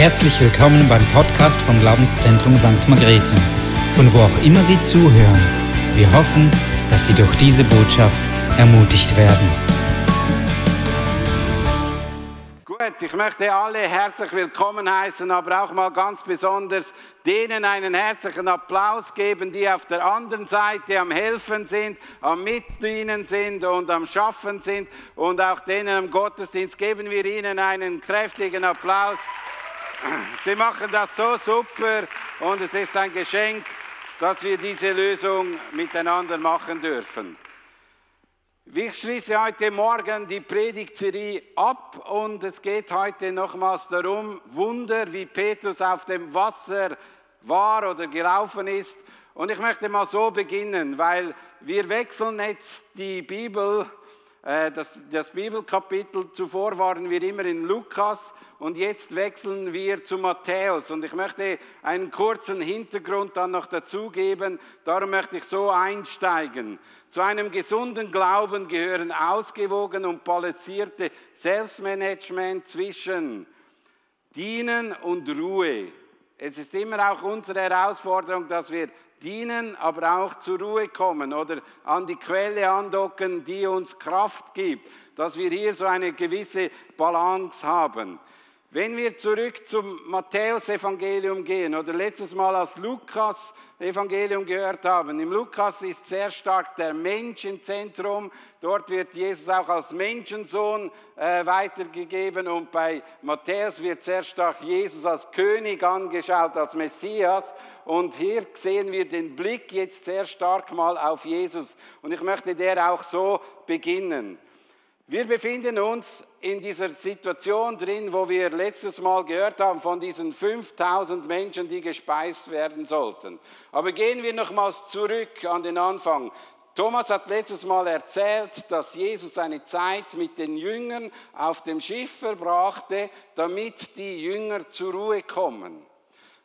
Herzlich willkommen beim Podcast vom Glaubenszentrum St. Margrethe, von wo auch immer Sie zuhören. Wir hoffen, dass Sie durch diese Botschaft ermutigt werden. Gut, ich möchte alle herzlich willkommen heißen, aber auch mal ganz besonders denen einen herzlichen Applaus geben, die auf der anderen Seite am Helfen sind, am Mitdienen sind und am Schaffen sind und auch denen im Gottesdienst geben wir ihnen einen kräftigen Applaus. Sie machen das so super und es ist ein Geschenk, dass wir diese Lösung miteinander machen dürfen. Ich schließe heute Morgen die Predigtserie ab und es geht heute nochmals darum, Wunder, wie Petrus auf dem Wasser war oder gelaufen ist. Und ich möchte mal so beginnen, weil wir wechseln jetzt die Bibel, äh, das, das Bibelkapitel. Zuvor waren wir immer in Lukas und jetzt wechseln wir zu Matthäus. Und ich möchte einen kurzen Hintergrund dann noch dazugeben. Darum möchte ich so einsteigen. Zu einem gesunden Glauben gehören ausgewogen und balancierte Selbstmanagement zwischen Dienen und Ruhe. Es ist immer auch unsere Herausforderung, dass wir dienen, aber auch zur Ruhe kommen oder an die Quelle andocken, die uns Kraft gibt, dass wir hier so eine gewisse Balance haben. Wenn wir zurück zum Matthäusevangelium gehen oder letztes Mal als Lukas Evangelium gehört haben, im Lukas ist sehr stark der Mensch im Zentrum. Dort wird Jesus auch als Menschensohn äh, weitergegeben und bei Matthäus wird sehr stark Jesus als König angeschaut, als Messias. Und hier sehen wir den Blick jetzt sehr stark mal auf Jesus. Und ich möchte der auch so beginnen. Wir befinden uns in dieser Situation drin, wo wir letztes Mal gehört haben von diesen 5000 Menschen, die gespeist werden sollten. Aber gehen wir nochmals zurück an den Anfang. Thomas hat letztes Mal erzählt, dass Jesus eine Zeit mit den Jüngern auf dem Schiff verbrachte, damit die Jünger zur Ruhe kommen.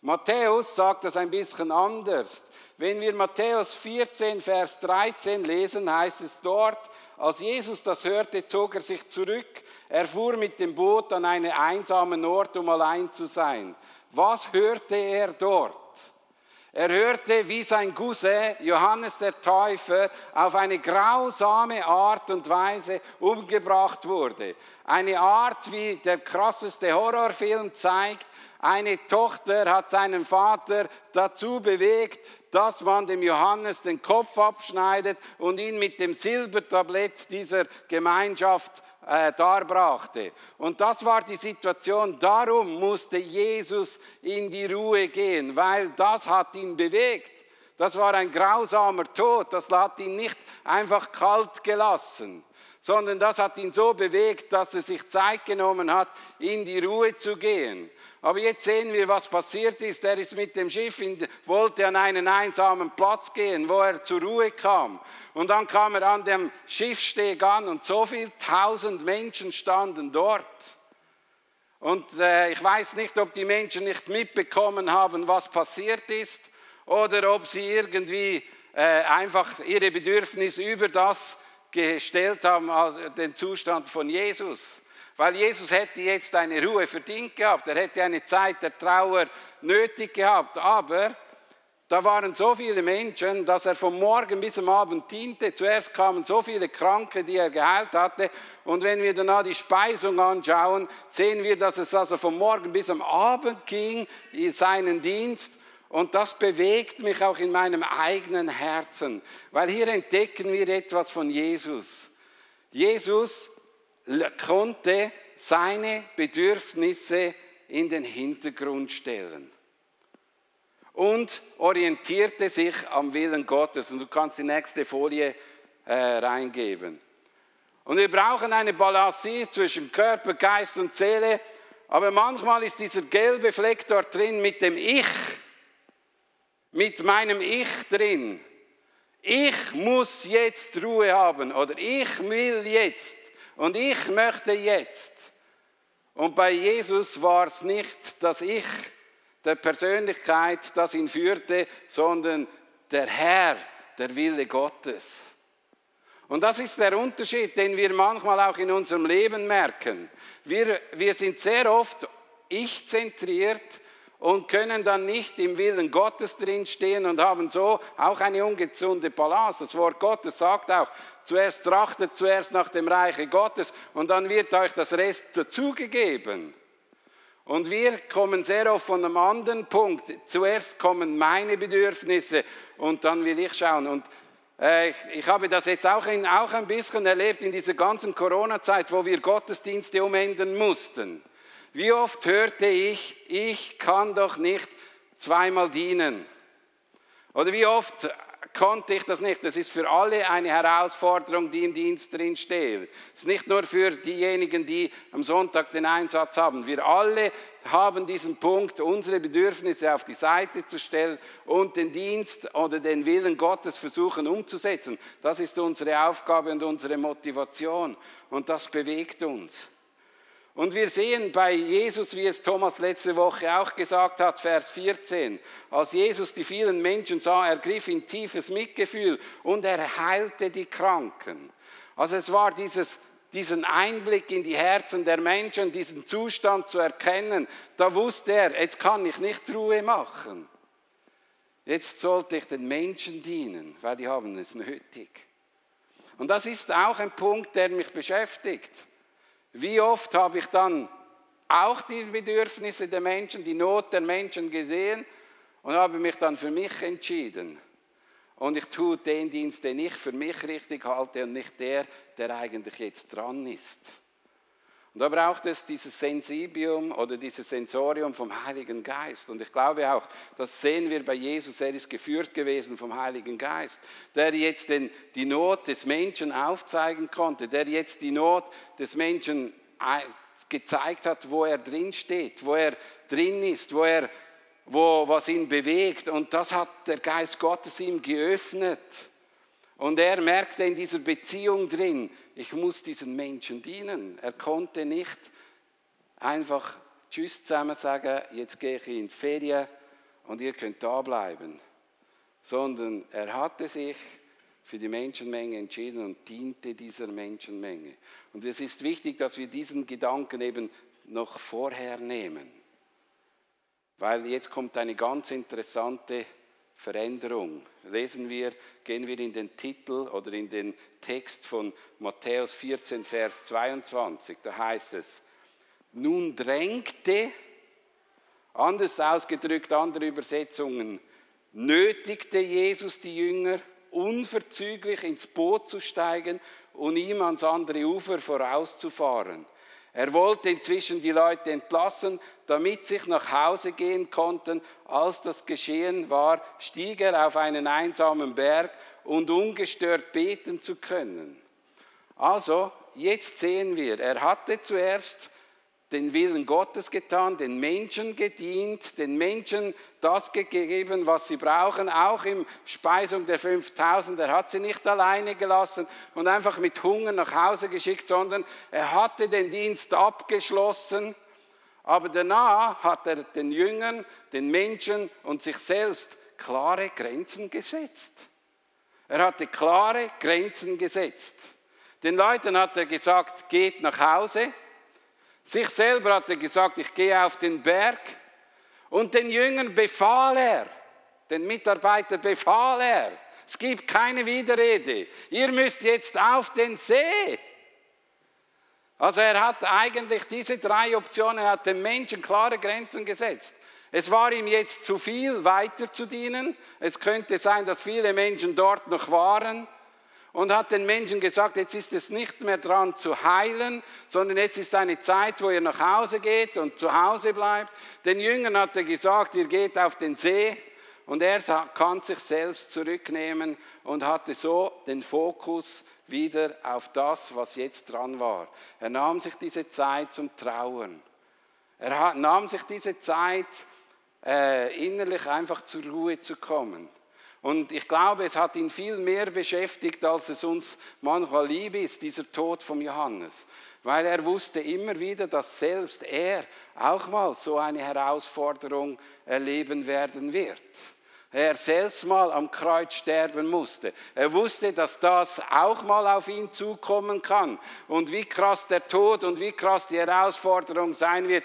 Matthäus sagt das ein bisschen anders. Wenn wir Matthäus 14, Vers 13 lesen, heißt es dort, als Jesus das hörte, zog er sich zurück. Er fuhr mit dem Boot an einen einsamen Ort, um allein zu sein. Was hörte er dort? Er hörte, wie sein Cousin Johannes der Täufer auf eine grausame Art und Weise umgebracht wurde. Eine Art, wie der krasseste Horrorfilm zeigt. Eine Tochter hat seinen Vater dazu bewegt, dass man dem Johannes den Kopf abschneidet und ihn mit dem Silbertablett dieser Gemeinschaft äh, darbrachte. Und das war die Situation. Darum musste Jesus in die Ruhe gehen, weil das hat ihn bewegt. Das war ein grausamer Tod. Das hat ihn nicht einfach kalt gelassen sondern das hat ihn so bewegt, dass er sich Zeit genommen hat, in die Ruhe zu gehen. Aber jetzt sehen wir, was passiert ist. Er ist mit dem Schiff, in, wollte an einen einsamen Platz gehen, wo er zur Ruhe kam. Und dann kam er an dem Schiffsteg an und so viel tausend Menschen standen dort. Und äh, ich weiß nicht, ob die Menschen nicht mitbekommen haben, was passiert ist, oder ob sie irgendwie äh, einfach ihre Bedürfnisse über das gestellt haben, den Zustand von Jesus. Weil Jesus hätte jetzt eine Ruhe verdient gehabt, er hätte eine Zeit der Trauer nötig gehabt, aber da waren so viele Menschen, dass er vom Morgen bis am Abend diente. Zuerst kamen so viele Kranke, die er geheilt hatte. Und wenn wir danach die Speisung anschauen, sehen wir, dass es also vom Morgen bis am Abend ging, in seinen Dienst. Und das bewegt mich auch in meinem eigenen Herzen, weil hier entdecken wir etwas von Jesus. Jesus konnte seine Bedürfnisse in den Hintergrund stellen und orientierte sich am Willen Gottes. Und du kannst die nächste Folie äh, reingeben. Und wir brauchen eine Balance zwischen Körper, Geist und Seele. Aber manchmal ist dieser gelbe Fleck dort drin mit dem Ich, mit meinem Ich drin. Ich muss jetzt Ruhe haben oder ich will jetzt und ich möchte jetzt. Und bei Jesus war es nicht das Ich der Persönlichkeit, das ihn führte, sondern der Herr, der Wille Gottes. Und das ist der Unterschied, den wir manchmal auch in unserem Leben merken. Wir, wir sind sehr oft ich-zentriert und können dann nicht im Willen Gottes drinstehen und haben so auch eine ungesunde Balance. Das Wort Gottes sagt auch, zuerst trachtet zuerst nach dem Reiche Gottes und dann wird euch das Rest dazugegeben. Und wir kommen sehr oft von einem anderen Punkt. Zuerst kommen meine Bedürfnisse und dann will ich schauen. Und äh, ich habe das jetzt auch, in, auch ein bisschen erlebt in dieser ganzen Corona-Zeit, wo wir Gottesdienste umändern mussten. Wie oft hörte ich, ich kann doch nicht zweimal dienen. Oder wie oft konnte ich das nicht. Das ist für alle eine Herausforderung, die im Dienst drin stehen. Es ist nicht nur für diejenigen, die am Sonntag den Einsatz haben. Wir alle haben diesen Punkt, unsere Bedürfnisse auf die Seite zu stellen und den Dienst oder den Willen Gottes versuchen umzusetzen. Das ist unsere Aufgabe und unsere Motivation. Und das bewegt uns. Und wir sehen bei Jesus, wie es Thomas letzte Woche auch gesagt hat, Vers 14, als Jesus die vielen Menschen sah, ergriff ihn tiefes Mitgefühl und er heilte die Kranken. Also es war dieses, diesen Einblick in die Herzen der Menschen, diesen Zustand zu erkennen. Da wusste er, jetzt kann ich nicht Ruhe machen. Jetzt sollte ich den Menschen dienen, weil die haben es nötig. Und das ist auch ein Punkt, der mich beschäftigt. Wie oft habe ich dann auch die Bedürfnisse der Menschen, die Not der Menschen gesehen und habe mich dann für mich entschieden. Und ich tue den Dienst, den ich für mich richtig halte und nicht der, der eigentlich jetzt dran ist. Und da braucht es dieses Sensibium oder dieses Sensorium vom Heiligen Geist. Und ich glaube auch, das sehen wir bei Jesus, er ist geführt gewesen vom Heiligen Geist, der jetzt den, die Not des Menschen aufzeigen konnte, der jetzt die Not des Menschen gezeigt hat, wo er drin steht, wo er drin ist, wo er, wo, was ihn bewegt. Und das hat der Geist Gottes ihm geöffnet. Und er merkte in dieser Beziehung drin, ich muss diesen Menschen dienen. Er konnte nicht einfach Tschüss zusammen sagen, jetzt gehe ich in die Ferien und ihr könnt da bleiben. Sondern er hatte sich für die Menschenmenge entschieden und diente dieser Menschenmenge. Und es ist wichtig, dass wir diesen Gedanken eben noch vorher nehmen. Weil jetzt kommt eine ganz interessante Veränderung. Lesen wir, gehen wir in den Titel oder in den Text von Matthäus 14, Vers 22. Da heißt es, nun drängte, anders ausgedrückt, andere Übersetzungen, nötigte Jesus die Jünger, unverzüglich ins Boot zu steigen und ihm ans andere Ufer vorauszufahren. Er wollte inzwischen die Leute entlassen, damit sie nach Hause gehen konnten. Als das geschehen war, stieg er auf einen einsamen Berg und ungestört beten zu können. Also, jetzt sehen wir, er hatte zuerst den Willen Gottes getan, den Menschen gedient, den Menschen das gegeben, was sie brauchen, auch im Speisung der 5000. Er hat sie nicht alleine gelassen und einfach mit Hunger nach Hause geschickt, sondern er hatte den Dienst abgeschlossen. Aber danach hat er den Jüngern, den Menschen und sich selbst klare Grenzen gesetzt. Er hatte klare Grenzen gesetzt. Den Leuten hat er gesagt, geht nach Hause sich selber hat er gesagt, ich gehe auf den Berg. Und den Jüngern befahl er, den Mitarbeiter befahl er, es gibt keine Widerrede. Ihr müsst jetzt auf den See. Also er hat eigentlich diese drei Optionen, er hat den Menschen klare Grenzen gesetzt. Es war ihm jetzt zu viel, weiter zu dienen. Es könnte sein, dass viele Menschen dort noch waren und hat den Menschen gesagt, jetzt ist es nicht mehr dran zu heilen, sondern jetzt ist eine Zeit, wo ihr nach Hause geht und zu Hause bleibt. Den Jüngern hat er gesagt, ihr geht auf den See und er kann sich selbst zurücknehmen und hatte so den Fokus wieder auf das, was jetzt dran war. Er nahm sich diese Zeit zum Trauern. Er nahm sich diese Zeit, äh, innerlich einfach zur Ruhe zu kommen. Und ich glaube, es hat ihn viel mehr beschäftigt, als es uns manchmal lieb ist, dieser Tod von Johannes. Weil er wusste immer wieder, dass selbst er auch mal so eine Herausforderung erleben werden wird. Er selbst mal am Kreuz sterben musste. Er wusste, dass das auch mal auf ihn zukommen kann. Und wie krass der Tod und wie krass die Herausforderung sein wird,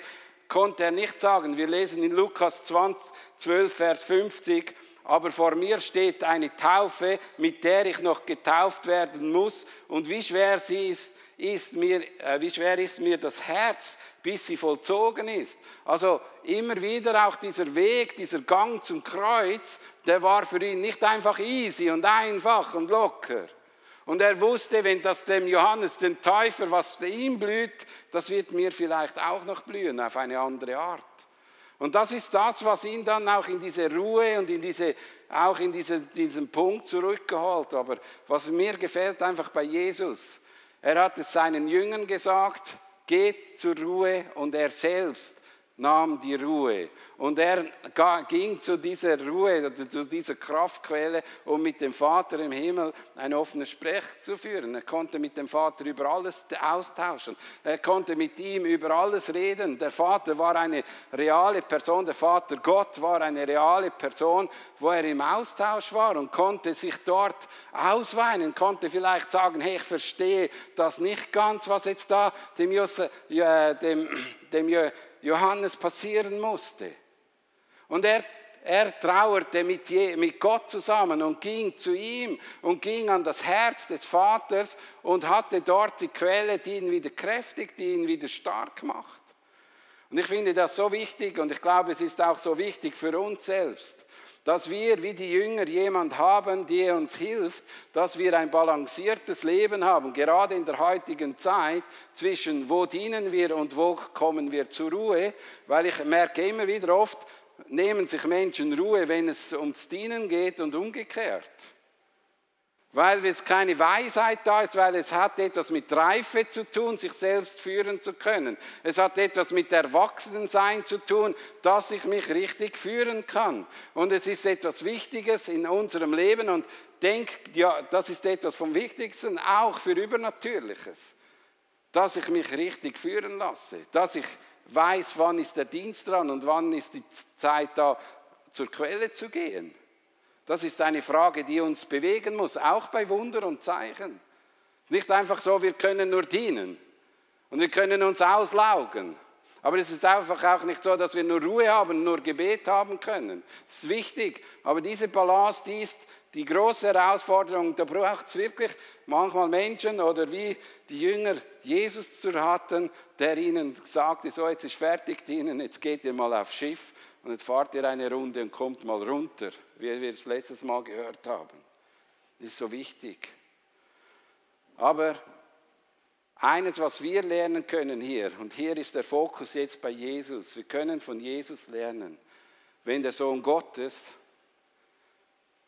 konnte er nicht sagen. Wir lesen in Lukas 20, 12, Vers 50, aber vor mir steht eine Taufe, mit der ich noch getauft werden muss. Und wie schwer sie ist, ist mir, äh, wie schwer ist mir das Herz, bis sie vollzogen ist. Also immer wieder auch dieser Weg, dieser Gang zum Kreuz, der war für ihn nicht einfach easy und einfach und locker. Und er wusste, wenn das dem Johannes, dem Täufer, was ihm blüht, das wird mir vielleicht auch noch blühen auf eine andere Art. Und das ist das, was ihn dann auch in diese Ruhe und in diese, auch in diese, diesen Punkt zurückgeholt. Aber was mir gefällt einfach bei Jesus, er hat es seinen Jüngern gesagt, geht zur Ruhe und er selbst nahm die Ruhe. Und er ging zu dieser Ruhe, zu dieser Kraftquelle, um mit dem Vater im Himmel ein offenes Sprech zu führen. Er konnte mit dem Vater über alles austauschen. Er konnte mit ihm über alles reden. Der Vater war eine reale Person. Der Vater Gott war eine reale Person, wo er im Austausch war und konnte sich dort ausweinen, konnte vielleicht sagen, hey, ich verstehe das nicht ganz, was jetzt da dem, Jose, äh, dem, dem Johannes passieren musste. Und er, er trauerte mit, Je, mit Gott zusammen und ging zu ihm und ging an das Herz des Vaters und hatte dort die Quelle, die ihn wieder kräftigt, die ihn wieder stark macht. Und ich finde das so wichtig und ich glaube, es ist auch so wichtig für uns selbst dass wir wie die Jünger jemand haben, der uns hilft, dass wir ein balanciertes Leben haben, gerade in der heutigen Zeit zwischen wo dienen wir und wo kommen wir zur Ruhe, weil ich merke immer wieder oft, nehmen sich Menschen Ruhe, wenn es ums Dienen geht und umgekehrt. Weil es keine Weisheit da ist, weil es hat etwas mit Reife zu tun, sich selbst führen zu können. Es hat etwas mit Erwachsenensein zu tun, dass ich mich richtig führen kann. Und es ist etwas Wichtiges in unserem Leben und denke, ja, das ist etwas vom Wichtigsten, auch für Übernatürliches. Dass ich mich richtig führen lasse, dass ich weiß, wann ist der Dienst dran und wann ist die Zeit da, zur Quelle zu gehen. Das ist eine Frage, die uns bewegen muss, auch bei Wunder und Zeichen. Nicht einfach so, wir können nur dienen und wir können uns auslaugen. Aber es ist einfach auch nicht so, dass wir nur Ruhe haben, nur Gebet haben können. Das ist wichtig. Aber diese Balance, die ist die große Herausforderung. Da braucht es wirklich manchmal Menschen oder wie die Jünger Jesus zu hatten, der ihnen sagte, so jetzt ist fertig dienen, jetzt geht ihr mal aufs Schiff und jetzt fahrt ihr eine Runde und kommt mal runter, wie wir es letztes Mal gehört haben. Das ist so wichtig. Aber eines, was wir lernen können hier, und hier ist der Fokus jetzt bei Jesus, wir können von Jesus lernen, wenn der Sohn Gottes,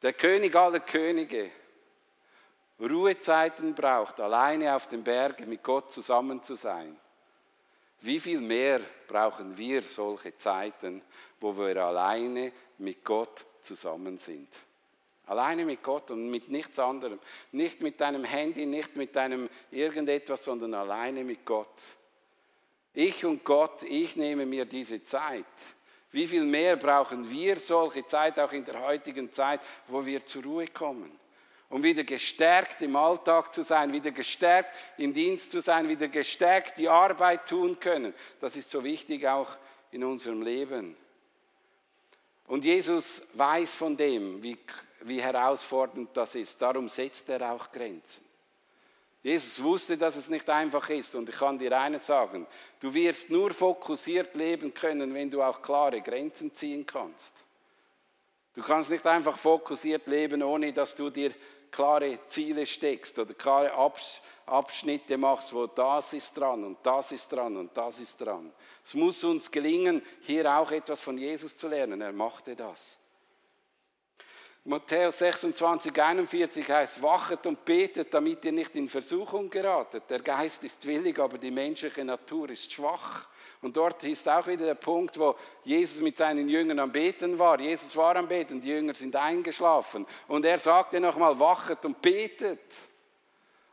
der König aller Könige, Ruhezeiten braucht, alleine auf dem Berg mit Gott zusammen zu sein, wie viel mehr brauchen wir solche Zeiten, wo wir alleine mit Gott zusammen sind? Alleine mit Gott und mit nichts anderem. Nicht mit deinem Handy, nicht mit deinem irgendetwas, sondern alleine mit Gott. Ich und Gott, ich nehme mir diese Zeit. Wie viel mehr brauchen wir solche Zeit, auch in der heutigen Zeit, wo wir zur Ruhe kommen? Um wieder gestärkt im Alltag zu sein, wieder gestärkt im Dienst zu sein, wieder gestärkt die Arbeit tun können. Das ist so wichtig auch in unserem Leben. Und Jesus weiß von dem, wie, wie herausfordernd das ist. Darum setzt er auch Grenzen. Jesus wusste, dass es nicht einfach ist. Und ich kann dir eines sagen, du wirst nur fokussiert leben können, wenn du auch klare Grenzen ziehen kannst. Du kannst nicht einfach fokussiert leben, ohne dass du dir klare Ziele steckst oder klare Abschnitte machst, wo das ist dran und das ist dran und das ist dran. Es muss uns gelingen, hier auch etwas von Jesus zu lernen. Er machte das. Matthäus 26, 41 heißt, wachet und betet, damit ihr nicht in Versuchung geratet. Der Geist ist willig, aber die menschliche Natur ist schwach. Und dort ist auch wieder der Punkt, wo Jesus mit seinen Jüngern am Beten war. Jesus war am Beten, die Jünger sind eingeschlafen. Und er sagte nochmal, wachet und betet.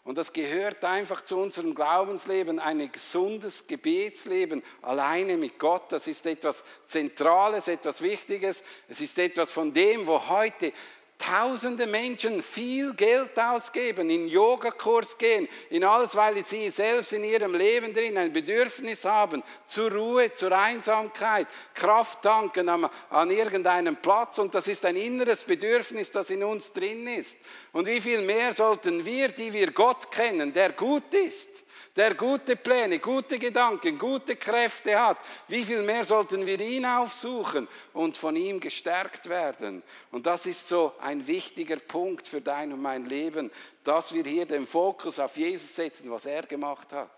Und das gehört einfach zu unserem Glaubensleben, ein gesundes Gebetsleben alleine mit Gott. Das ist etwas Zentrales, etwas Wichtiges. Es ist etwas von dem, wo heute tausende Menschen viel Geld ausgeben, in Yogakurs gehen, in alles, weil sie selbst in ihrem Leben drin ein Bedürfnis haben, zur Ruhe, zur Einsamkeit, Kraft tanken an, an irgendeinem Platz. Und das ist ein inneres Bedürfnis, das in uns drin ist. Und wie viel mehr sollten wir, die wir Gott kennen, der gut ist, der gute Pläne, gute Gedanken, gute Kräfte hat, wie viel mehr sollten wir ihn aufsuchen und von ihm gestärkt werden? Und das ist so ein wichtiger Punkt für dein und mein Leben, dass wir hier den Fokus auf Jesus setzen, was er gemacht hat.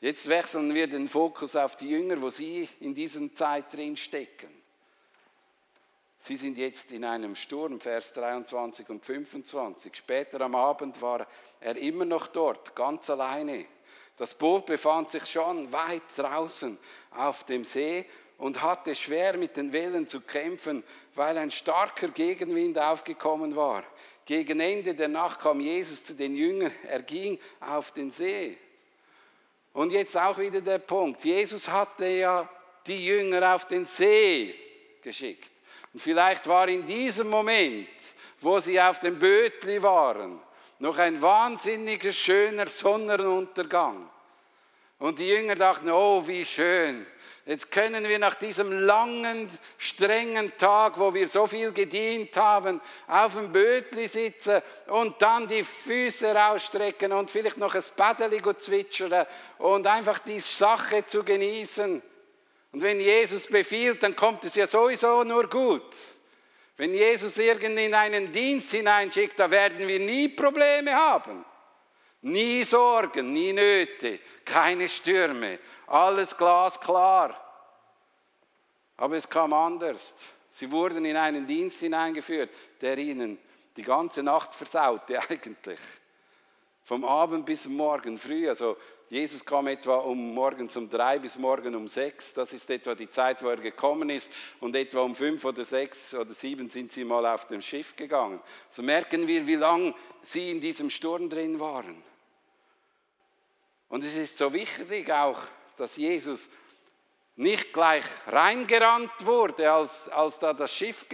Jetzt wechseln wir den Fokus auf die Jünger, wo sie in dieser Zeit drin stecken. Sie sind jetzt in einem Sturm, Vers 23 und 25. Später am Abend war er immer noch dort, ganz alleine. Das Boot befand sich schon weit draußen auf dem See und hatte schwer mit den Wellen zu kämpfen, weil ein starker Gegenwind aufgekommen war. Gegen Ende der Nacht kam Jesus zu den Jüngern, er ging auf den See. Und jetzt auch wieder der Punkt, Jesus hatte ja die Jünger auf den See geschickt. Und vielleicht war in diesem Moment, wo sie auf dem Bötli waren, noch ein wahnsinniger schöner Sonnenuntergang. Und die Jünger dachten, oh, wie schön. Jetzt können wir nach diesem langen, strengen Tag, wo wir so viel gedient haben, auf dem Bötli sitzen und dann die Füße rausstrecken und vielleicht noch ein Paddeli zwitschern und einfach die Sache zu genießen. Und wenn Jesus befiehlt, dann kommt es ja sowieso nur gut. Wenn Jesus irgendwie in einen Dienst hineinschickt, da werden wir nie Probleme haben. Nie Sorgen, nie Nöte, keine Stürme, alles glasklar. Aber es kam anders. Sie wurden in einen Dienst hineingeführt, der ihnen die ganze Nacht versaute eigentlich. Vom Abend bis morgen früh. Also Jesus kam etwa um morgens um drei bis morgen um sechs. Das ist etwa die Zeit, wo er gekommen ist. Und etwa um fünf oder sechs oder sieben sind sie mal auf dem Schiff gegangen. So merken wir, wie lange sie in diesem Sturm drin waren. Und es ist so wichtig auch, dass Jesus nicht gleich reingerannt wurde, als, als da das Schiff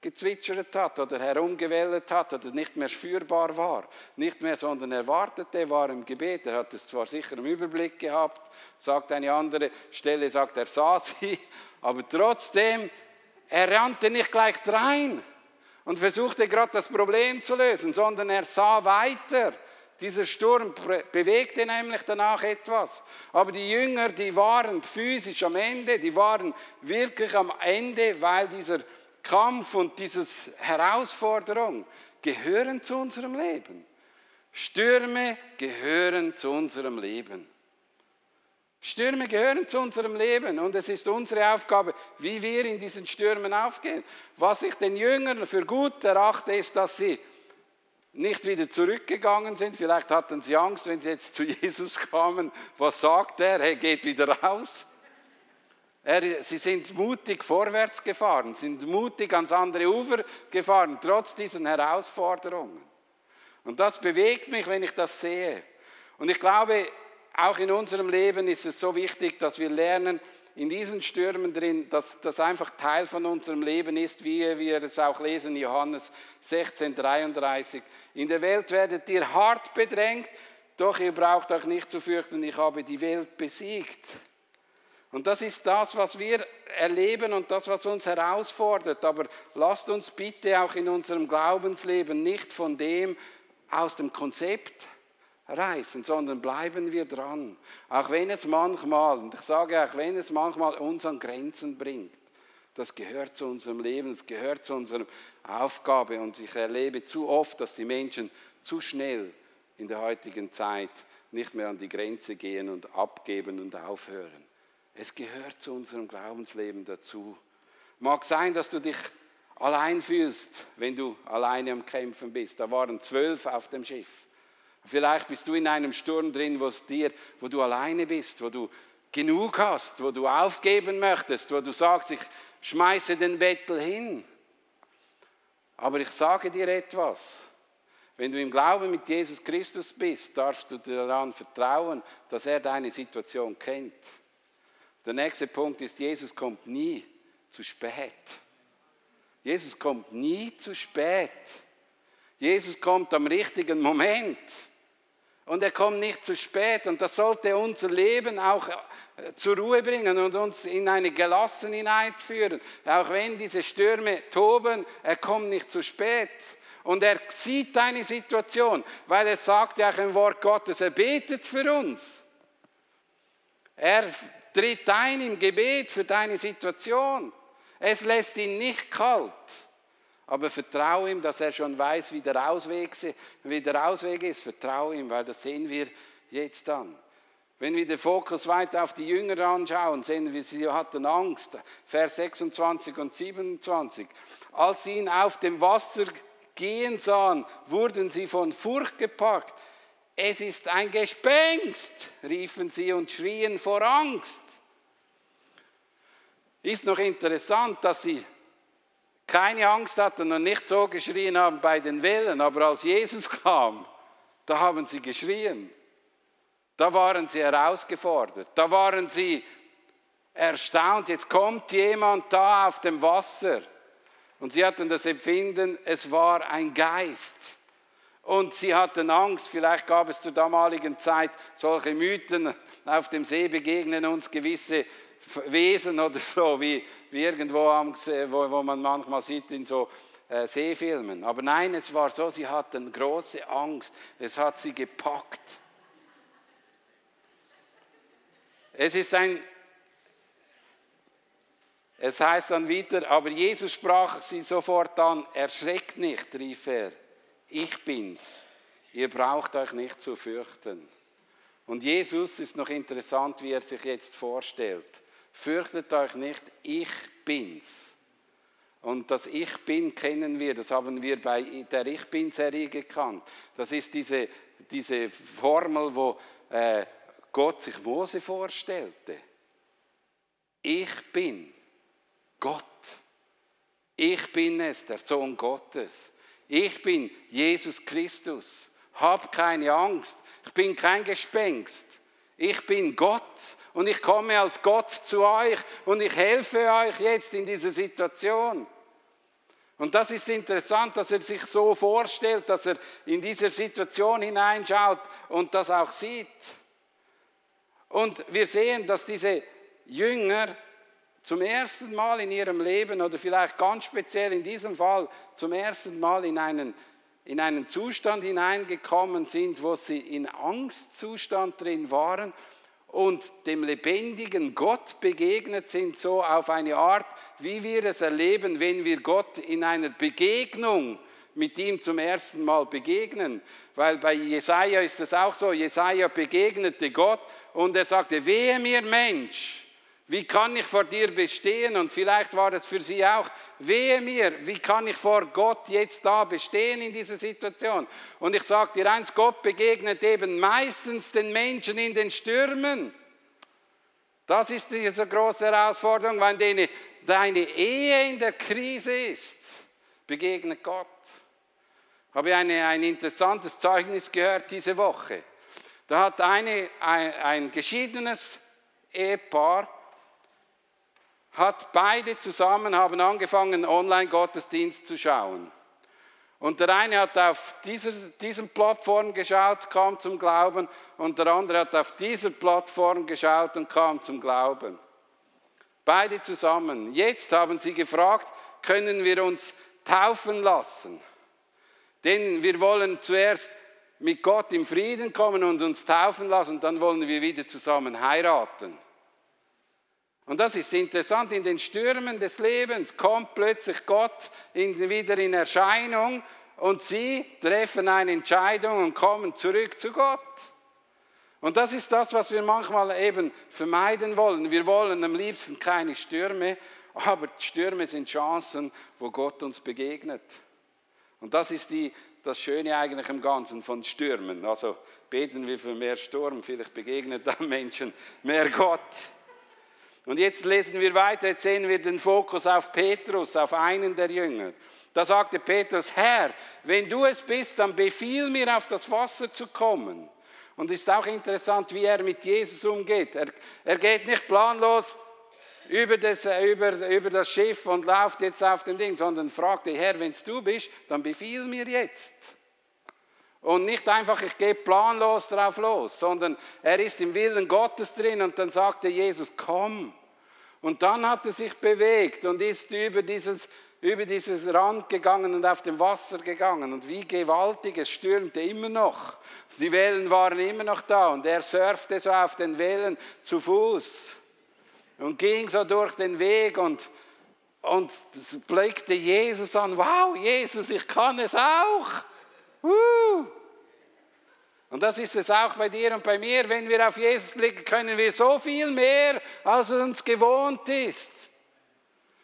gezwitschert hat oder herumgewellt hat oder nicht mehr führbar war. Nicht mehr, sondern er wartete, war im Gebet. Er hat es zwar sicher im Überblick gehabt, sagt eine andere Stelle, sagt er sah sie, aber trotzdem, er rannte nicht gleich rein und versuchte gerade das Problem zu lösen, sondern er sah weiter. Dieser Sturm bewegte nämlich danach etwas. Aber die Jünger, die waren physisch am Ende, die waren wirklich am Ende, weil dieser Kampf und diese Herausforderung gehören zu unserem Leben. Stürme gehören zu unserem Leben. Stürme gehören zu unserem Leben und es ist unsere Aufgabe, wie wir in diesen Stürmen aufgehen. Was ich den Jüngern für gut erachte, ist, dass sie nicht wieder zurückgegangen sind. Vielleicht hatten sie Angst, wenn sie jetzt zu Jesus kamen. Was sagt er? Er geht wieder raus. Sie sind mutig vorwärts gefahren, sind mutig ans andere Ufer gefahren, trotz diesen Herausforderungen. Und das bewegt mich, wenn ich das sehe. Und ich glaube, auch in unserem Leben ist es so wichtig, dass wir lernen, in diesen Stürmen drin, dass das einfach Teil von unserem Leben ist, wie wir es auch lesen, Johannes 16, 33. In der Welt werdet ihr hart bedrängt, doch ihr braucht euch nicht zu fürchten, ich habe die Welt besiegt. Und das ist das, was wir erleben und das, was uns herausfordert. Aber lasst uns bitte auch in unserem Glaubensleben nicht von dem aus dem Konzept reißen, sondern bleiben wir dran. Auch wenn es manchmal, und ich sage auch, wenn es manchmal uns an Grenzen bringt. Das gehört zu unserem Leben, es gehört zu unserer Aufgabe. Und ich erlebe zu oft, dass die Menschen zu schnell in der heutigen Zeit nicht mehr an die Grenze gehen und abgeben und aufhören. Es gehört zu unserem Glaubensleben dazu. Mag sein, dass du dich allein fühlst, wenn du alleine am Kämpfen bist. Da waren zwölf auf dem Schiff. Vielleicht bist du in einem Sturm drin, wo, es dir, wo du alleine bist, wo du genug hast, wo du aufgeben möchtest, wo du sagst, ich schmeiße den Bettel hin. Aber ich sage dir etwas. Wenn du im Glauben mit Jesus Christus bist, darfst du daran vertrauen, dass er deine Situation kennt. Der nächste Punkt ist, Jesus kommt nie zu spät. Jesus kommt nie zu spät. Jesus kommt am richtigen Moment. Und er kommt nicht zu spät. Und das sollte unser Leben auch äh, zur Ruhe bringen und uns in eine Gelassenheit führen. Auch wenn diese Stürme toben, er kommt nicht zu spät. Und er sieht deine Situation, weil er sagt ja auch im Wort Gottes, er betet für uns. Er tritt ein im Gebet für deine Situation. Es lässt ihn nicht kalt. Aber vertraue ihm, dass er schon weiß, wie der Ausweg, wie der Ausweg ist. Vertraue ihm, weil das sehen wir jetzt dann. Wenn wir den Fokus weiter auf die Jünger anschauen, sehen wir, sie hatten Angst. Vers 26 und 27. Als sie ihn auf dem Wasser gehen sahen, wurden sie von Furcht gepackt. Es ist ein Gespenst, riefen sie und schrien vor Angst. Ist noch interessant, dass sie keine Angst hatten und nicht so geschrien haben bei den Wellen, aber als Jesus kam, da haben sie geschrien. Da waren sie herausgefordert, da waren sie erstaunt, jetzt kommt jemand da auf dem Wasser. Und sie hatten das Empfinden, es war ein Geist. Und sie hatten Angst, vielleicht gab es zur damaligen Zeit solche Mythen, auf dem See begegnen uns gewisse Wesen oder so, wie, wie irgendwo, am, wo, wo man manchmal sieht in so äh, Seefilmen. Aber nein, es war so, sie hatten große Angst, es hat sie gepackt. Es ist ein es heißt dann wieder, aber Jesus sprach sie sofort an, erschreckt nicht, rief er, ich bin's, ihr braucht euch nicht zu fürchten. Und Jesus ist noch interessant, wie er sich jetzt vorstellt. Fürchtet euch nicht, ich bin's. Und das Ich bin kennen wir, das haben wir bei der Ich bin-Serie gekannt. Das ist diese, diese Formel, wo äh, Gott sich Mose vorstellte. Ich bin. Gott. Ich bin es, der Sohn Gottes. Ich bin Jesus Christus. Hab keine Angst. Ich bin kein Gespenst. Ich bin Gott und ich komme als Gott zu euch und ich helfe euch jetzt in dieser Situation. Und das ist interessant, dass er sich so vorstellt, dass er in dieser Situation hineinschaut und das auch sieht. Und wir sehen, dass diese Jünger zum ersten Mal in ihrem Leben oder vielleicht ganz speziell in diesem Fall zum ersten Mal in einen, in einen Zustand hineingekommen sind, wo sie in Angstzustand drin waren und dem lebendigen Gott begegnet sind, so auf eine Art, wie wir es erleben, wenn wir Gott in einer Begegnung mit ihm zum ersten Mal begegnen. Weil bei Jesaja ist es auch so, Jesaja begegnete Gott und er sagte, wehe mir Mensch, wie kann ich vor dir bestehen? Und vielleicht war es für sie auch, wehe mir, wie kann ich vor Gott jetzt da bestehen in dieser Situation? Und ich sage dir eins, Gott begegnet eben meistens den Menschen in den Stürmen. Das ist diese große Herausforderung, wenn deine, Ehe in der Krise ist, begegnet Gott. Habe ich eine, ein interessantes Zeugnis gehört diese Woche. Da hat eine, ein, ein geschiedenes Ehepaar, hat beide zusammen haben angefangen, Online-Gottesdienst zu schauen. Und der eine hat auf dieser, diesen Plattform geschaut, kam zum Glauben, und der andere hat auf dieser Plattform geschaut und kam zum Glauben. Beide zusammen. Jetzt haben sie gefragt, können wir uns taufen lassen? Denn wir wollen zuerst mit Gott im Frieden kommen und uns taufen lassen, dann wollen wir wieder zusammen heiraten. Und das ist interessant, in den Stürmen des Lebens kommt plötzlich Gott in, wieder in Erscheinung und sie treffen eine Entscheidung und kommen zurück zu Gott. Und das ist das, was wir manchmal eben vermeiden wollen. Wir wollen am liebsten keine Stürme, aber Stürme sind Chancen, wo Gott uns begegnet. Und das ist die, das Schöne eigentlich im Ganzen von Stürmen. Also beten wir für mehr Sturm, vielleicht begegnet dann Menschen mehr Gott. Und jetzt lesen wir weiter, jetzt sehen wir den Fokus auf Petrus, auf einen der Jünger. Da sagte Petrus, Herr, wenn du es bist, dann befiehl mir auf das Wasser zu kommen. Und es ist auch interessant, wie er mit Jesus umgeht. Er, er geht nicht planlos über das, über, über das Schiff und lauft jetzt auf den Ding, sondern fragte, Herr, wenn es du bist, dann befiehl mir jetzt. Und nicht einfach, ich gehe planlos drauf los, sondern er ist im Willen Gottes drin und dann sagte Jesus, komm. Und dann hat er sich bewegt und ist über dieses, über dieses Rand gegangen und auf dem Wasser gegangen. Und wie gewaltig, es stürmte immer noch. Die Wellen waren immer noch da und er surfte so auf den Wellen zu Fuß und ging so durch den Weg und, und blickte Jesus an. Wow, Jesus, ich kann es auch. Und das ist es auch bei dir und bei mir. Wenn wir auf Jesus blicken, können wir so viel mehr, als uns gewohnt ist.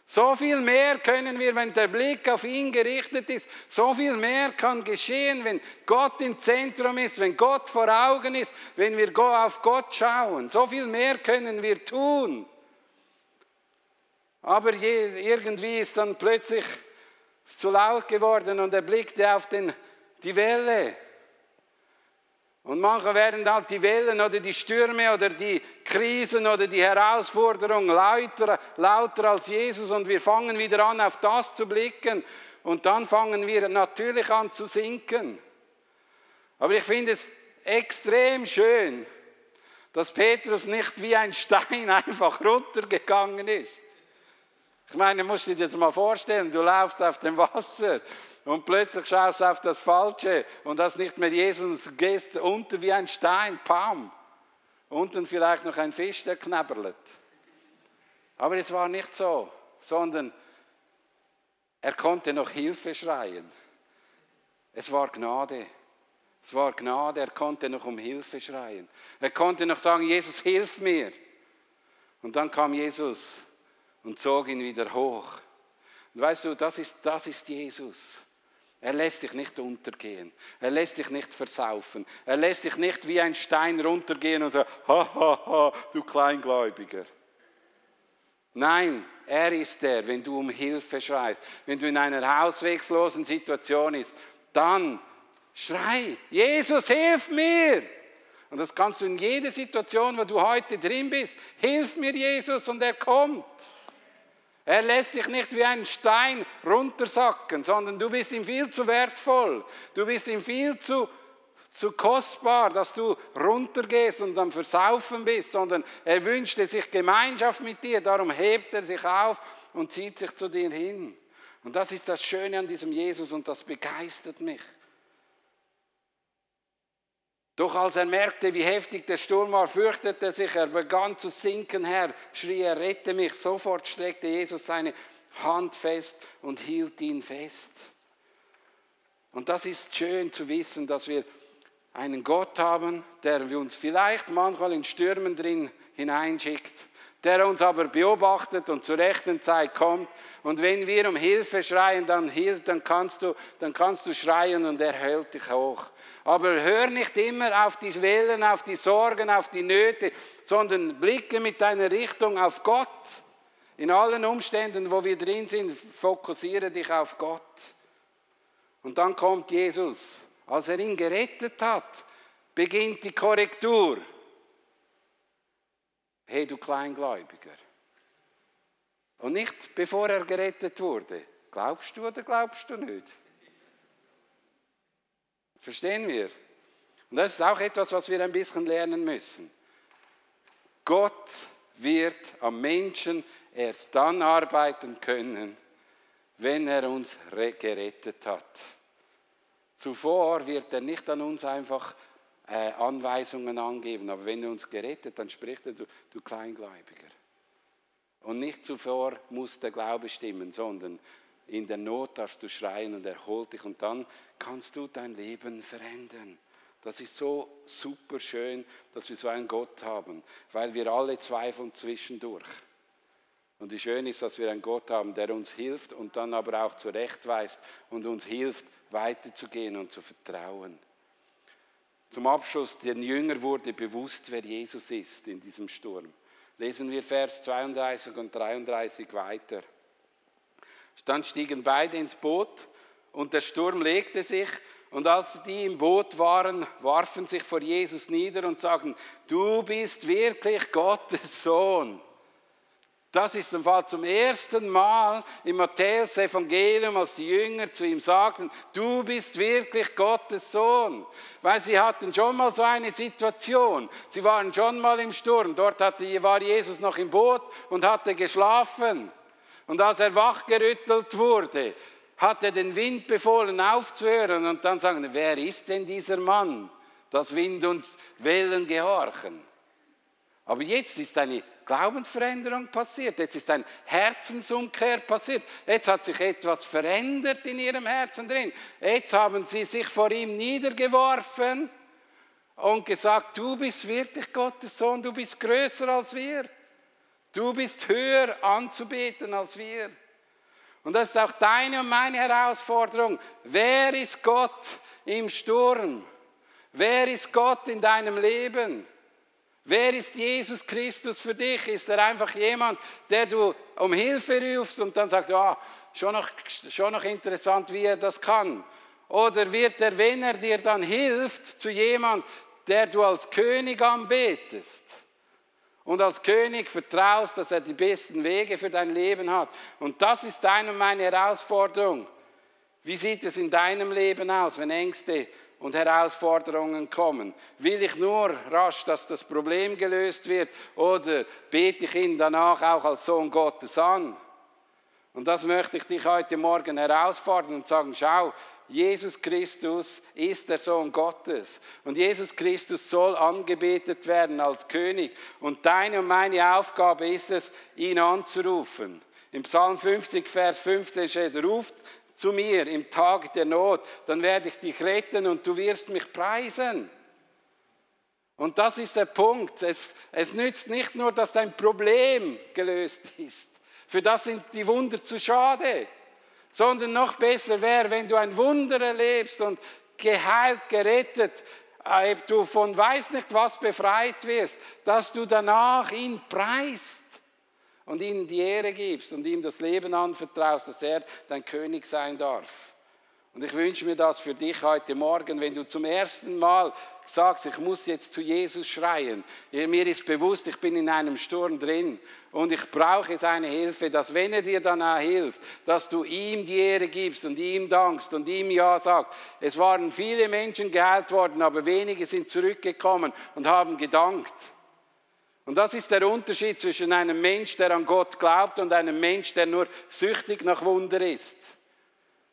So viel mehr können wir, wenn der Blick auf ihn gerichtet ist. So viel mehr kann geschehen, wenn Gott im Zentrum ist, wenn Gott vor Augen ist, wenn wir auf Gott schauen. So viel mehr können wir tun. Aber irgendwie ist dann plötzlich zu laut geworden und er blickte auf den die Welle. Und manche werden halt die Wellen oder die Stürme oder die Krisen oder die Herausforderungen lauter, lauter als Jesus und wir fangen wieder an, auf das zu blicken und dann fangen wir natürlich an zu sinken. Aber ich finde es extrem schön, dass Petrus nicht wie ein Stein einfach runtergegangen ist. Ich meine, musst du dir das mal vorstellen, du laufst auf dem Wasser und plötzlich schaust du auf das Falsche und hast nicht mehr Jesus gehst unter wie ein Stein, pam. Unten vielleicht noch ein Fisch, der knabbert. Aber es war nicht so, sondern er konnte noch Hilfe schreien. Es war Gnade. Es war Gnade, er konnte noch um Hilfe schreien. Er konnte noch sagen, Jesus, hilf mir. Und dann kam Jesus und zog ihn wieder hoch. Und weißt du, das ist, das ist Jesus. Er lässt dich nicht untergehen. Er lässt dich nicht versaufen. Er lässt dich nicht wie ein Stein runtergehen und sagen, ha, ha, ha, du Kleingläubiger. Nein, er ist der, wenn du um Hilfe schreist, wenn du in einer hauswegslosen Situation bist, dann schrei, Jesus, hilf mir. Und das kannst du in jeder Situation, wo du heute drin bist. Hilf mir, Jesus, und er kommt. Er lässt dich nicht wie ein Stein runtersacken, sondern du bist ihm viel zu wertvoll. Du bist ihm viel zu, zu kostbar, dass du runtergehst und am Versaufen bist, sondern er wünschte sich Gemeinschaft mit dir. Darum hebt er sich auf und zieht sich zu dir hin. Und das ist das Schöne an diesem Jesus und das begeistert mich. Doch als er merkte, wie heftig der Sturm war, fürchtete er sich, er begann zu sinken, Herr, schrie er, rette mich. Sofort streckte Jesus seine Hand fest und hielt ihn fest. Und das ist schön zu wissen, dass wir einen Gott haben, der uns vielleicht manchmal in Stürmen drin hineinschickt, der uns aber beobachtet und zur rechten Zeit kommt. Und wenn wir um Hilfe schreien, dann, dann, kannst, du, dann kannst du schreien und er hält dich hoch. Aber hör nicht immer auf die Wellen, auf die Sorgen, auf die Nöte, sondern blicke mit deiner Richtung auf Gott. In allen Umständen, wo wir drin sind, fokussiere dich auf Gott. Und dann kommt Jesus. Als er ihn gerettet hat, beginnt die Korrektur. Hey, du Kleingläubiger. Und nicht bevor er gerettet wurde. Glaubst du oder glaubst du nicht? Verstehen wir? Und das ist auch etwas, was wir ein bisschen lernen müssen. Gott wird am Menschen erst dann arbeiten können, wenn er uns gerettet hat. Zuvor wird er nicht an uns einfach äh, Anweisungen angeben, aber wenn er uns gerettet, dann spricht er, du, du Kleingläubiger. Und nicht zuvor muss der Glaube stimmen, sondern in der Not darfst du schreien und er holt dich und dann kannst du dein Leben verändern. Das ist so super schön, dass wir so einen Gott haben, weil wir alle zweifeln zwischendurch. Und wie schön ist, dass wir einen Gott haben, der uns hilft und dann aber auch zurechtweist und uns hilft, weiterzugehen und zu vertrauen. Zum Abschluss, den Jünger wurde bewusst, wer Jesus ist in diesem Sturm. Lesen wir Vers 32 und 33 weiter. Dann stiegen beide ins Boot und der Sturm legte sich. Und als die im Boot waren, warfen sich vor Jesus nieder und sagten, du bist wirklich Gottes Sohn. Das ist im Fall zum ersten Mal im Matthäus-Evangelium, als die Jünger zu ihm sagten, du bist wirklich Gottes Sohn. Weil sie hatten schon mal so eine Situation. Sie waren schon mal im Sturm. Dort hatte, war Jesus noch im Boot und hatte geschlafen. Und als er wachgerüttelt wurde, hat er den Wind befohlen aufzuhören und dann sagen, wer ist denn dieser Mann, dass Wind und Wellen gehorchen? Aber jetzt ist eine Glaubensveränderung passiert, jetzt ist ein Herzensumkehr passiert, jetzt hat sich etwas verändert in ihrem Herzen drin. Jetzt haben sie sich vor ihm niedergeworfen und gesagt, du bist wirklich Gottes Sohn, du bist größer als wir, du bist höher anzubeten als wir. Und das ist auch deine und meine Herausforderung. Wer ist Gott im Sturm? Wer ist Gott in deinem Leben? Wer ist Jesus Christus für dich? Ist er einfach jemand, der du um Hilfe rufst und dann sagt, ja, schon noch, schon noch interessant, wie er das kann? Oder wird er, wenn er dir dann hilft, zu jemand, der du als König anbetest? Und als König vertraust, dass er die besten Wege für dein Leben hat. Und das ist deine und meine Herausforderung. Wie sieht es in deinem Leben aus, wenn Ängste und Herausforderungen kommen. Will ich nur rasch, dass das Problem gelöst wird oder bete ich ihn danach auch als Sohn Gottes an? Und das möchte ich dich heute Morgen herausfordern und sagen, schau, Jesus Christus ist der Sohn Gottes und Jesus Christus soll angebetet werden als König und deine und meine Aufgabe ist es, ihn anzurufen. Im Psalm 50, Vers 15 steht, ruft zu mir im Tag der Not, dann werde ich dich retten und du wirst mich preisen. Und das ist der Punkt. Es, es nützt nicht nur, dass dein Problem gelöst ist. Für das sind die Wunder zu schade. Sondern noch besser wäre, wenn du ein Wunder erlebst und geheilt, gerettet, äh, du von weiß nicht was befreit wirst, dass du danach ihn preist und ihm die Ehre gibst und ihm das Leben anvertraust, dass er dein König sein darf. Und ich wünsche mir das für dich heute Morgen, wenn du zum ersten Mal sagst, ich muss jetzt zu Jesus schreien. Mir ist bewusst, ich bin in einem Sturm drin und ich brauche seine Hilfe, dass wenn er dir dann auch hilft, dass du ihm die Ehre gibst und ihm dankst und ihm Ja sagst. Es waren viele Menschen geheilt worden, aber wenige sind zurückgekommen und haben gedankt. Und das ist der Unterschied zwischen einem Mensch, der an Gott glaubt, und einem Mensch, der nur süchtig nach Wunder ist.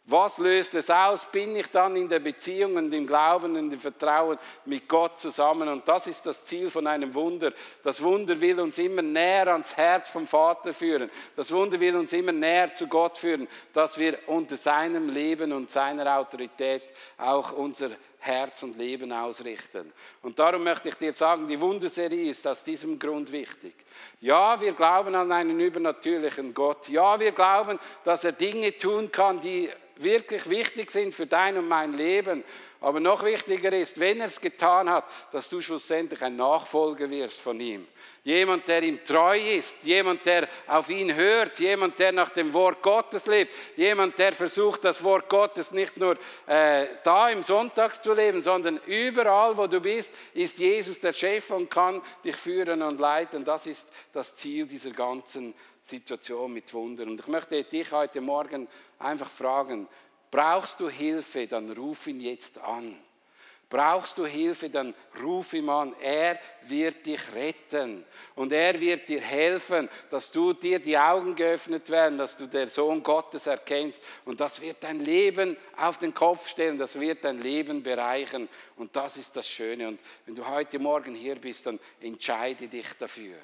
Was löst es aus? Bin ich dann in der Beziehung und im Glauben und im Vertrauen mit Gott zusammen? Und das ist das Ziel von einem Wunder. Das Wunder will uns immer näher ans Herz vom Vater führen. Das Wunder will uns immer näher zu Gott führen, dass wir unter seinem Leben und seiner Autorität auch unser Herz und Leben ausrichten. Und darum möchte ich dir sagen, die Wunderserie ist aus diesem Grund wichtig. Ja, wir glauben an einen übernatürlichen Gott. Ja, wir glauben, dass er Dinge tun kann, die wirklich wichtig sind für dein und mein Leben. Aber noch wichtiger ist, wenn er es getan hat, dass du schlussendlich ein Nachfolger wirst von ihm. Jemand, der ihm treu ist, jemand, der auf ihn hört, jemand, der nach dem Wort Gottes lebt, jemand, der versucht, das Wort Gottes nicht nur äh, da im Sonntag zu leben, sondern überall, wo du bist, ist Jesus der Chef und kann dich führen und leiten. Das ist das Ziel dieser ganzen Situation mit Wundern. Und ich möchte dich heute Morgen einfach fragen, brauchst du Hilfe, dann ruf ihn jetzt an. Brauchst du Hilfe, dann ruf ihn an. Er wird dich retten und er wird dir helfen, dass du dir die Augen geöffnet werden, dass du der Sohn Gottes erkennst und das wird dein Leben auf den Kopf stellen, das wird dein Leben bereichern und das ist das Schöne. Und wenn du heute Morgen hier bist, dann entscheide dich dafür.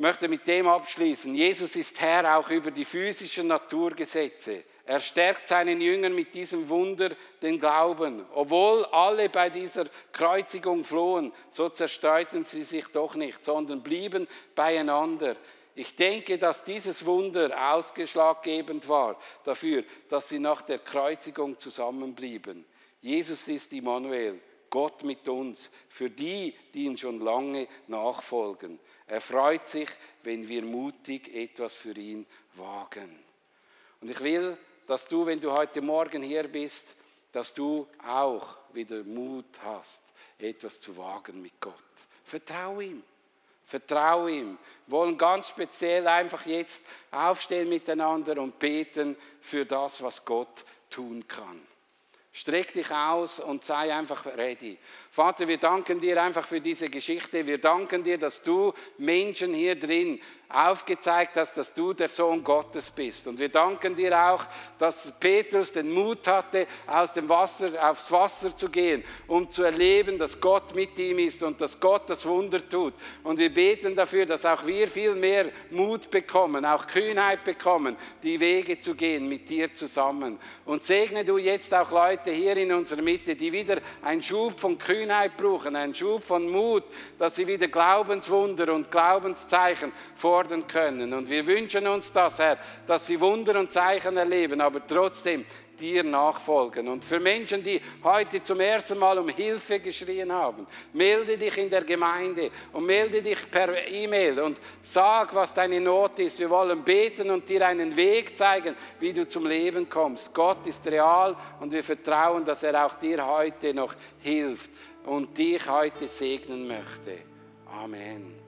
Ich möchte mit dem abschließen. Jesus ist Herr auch über die physischen Naturgesetze. Er stärkt seinen Jüngern mit diesem Wunder den Glauben. Obwohl alle bei dieser Kreuzigung flohen, so zerstreuten sie sich doch nicht, sondern blieben beieinander. Ich denke, dass dieses Wunder ausgeschlaggebend war dafür, dass sie nach der Kreuzigung zusammenblieben. Jesus ist Immanuel, Gott mit uns, für die, die ihn schon lange nachfolgen. Er freut sich, wenn wir mutig etwas für ihn wagen. Und ich will, dass du, wenn du heute Morgen hier bist, dass du auch wieder Mut hast, etwas zu wagen mit Gott. Vertrau ihm. Vertrau ihm. Wir wollen ganz speziell einfach jetzt aufstehen miteinander und beten für das, was Gott tun kann. Streck dich aus und sei einfach ready. Vater, wir danken dir einfach für diese Geschichte. Wir danken dir, dass du Menschen hier drin aufgezeigt hast, dass du der Sohn Gottes bist. Und wir danken dir auch, dass Petrus den Mut hatte, aus dem Wasser aufs Wasser zu gehen, um zu erleben, dass Gott mit ihm ist und dass Gott das Wunder tut. Und wir beten dafür, dass auch wir viel mehr Mut bekommen, auch Kühnheit bekommen, die Wege zu gehen mit dir zusammen. Und segne du jetzt auch Leute hier in unserer Mitte, die wieder einen Schub von Kühnheit brauchen, einen Schub von Mut, dass sie wieder Glaubenswunder und Glaubenszeichen vor fordern können. Und wir wünschen uns das, Herr, dass sie Wunder und Zeichen erleben, aber trotzdem dir nachfolgen. Und für Menschen, die heute zum ersten Mal um Hilfe geschrien haben, melde dich in der Gemeinde und melde dich per E-Mail und sag, was deine Not ist. Wir wollen beten und dir einen Weg zeigen, wie du zum Leben kommst. Gott ist real und wir vertrauen, dass er auch dir heute noch hilft und dich heute segnen möchte. Amen.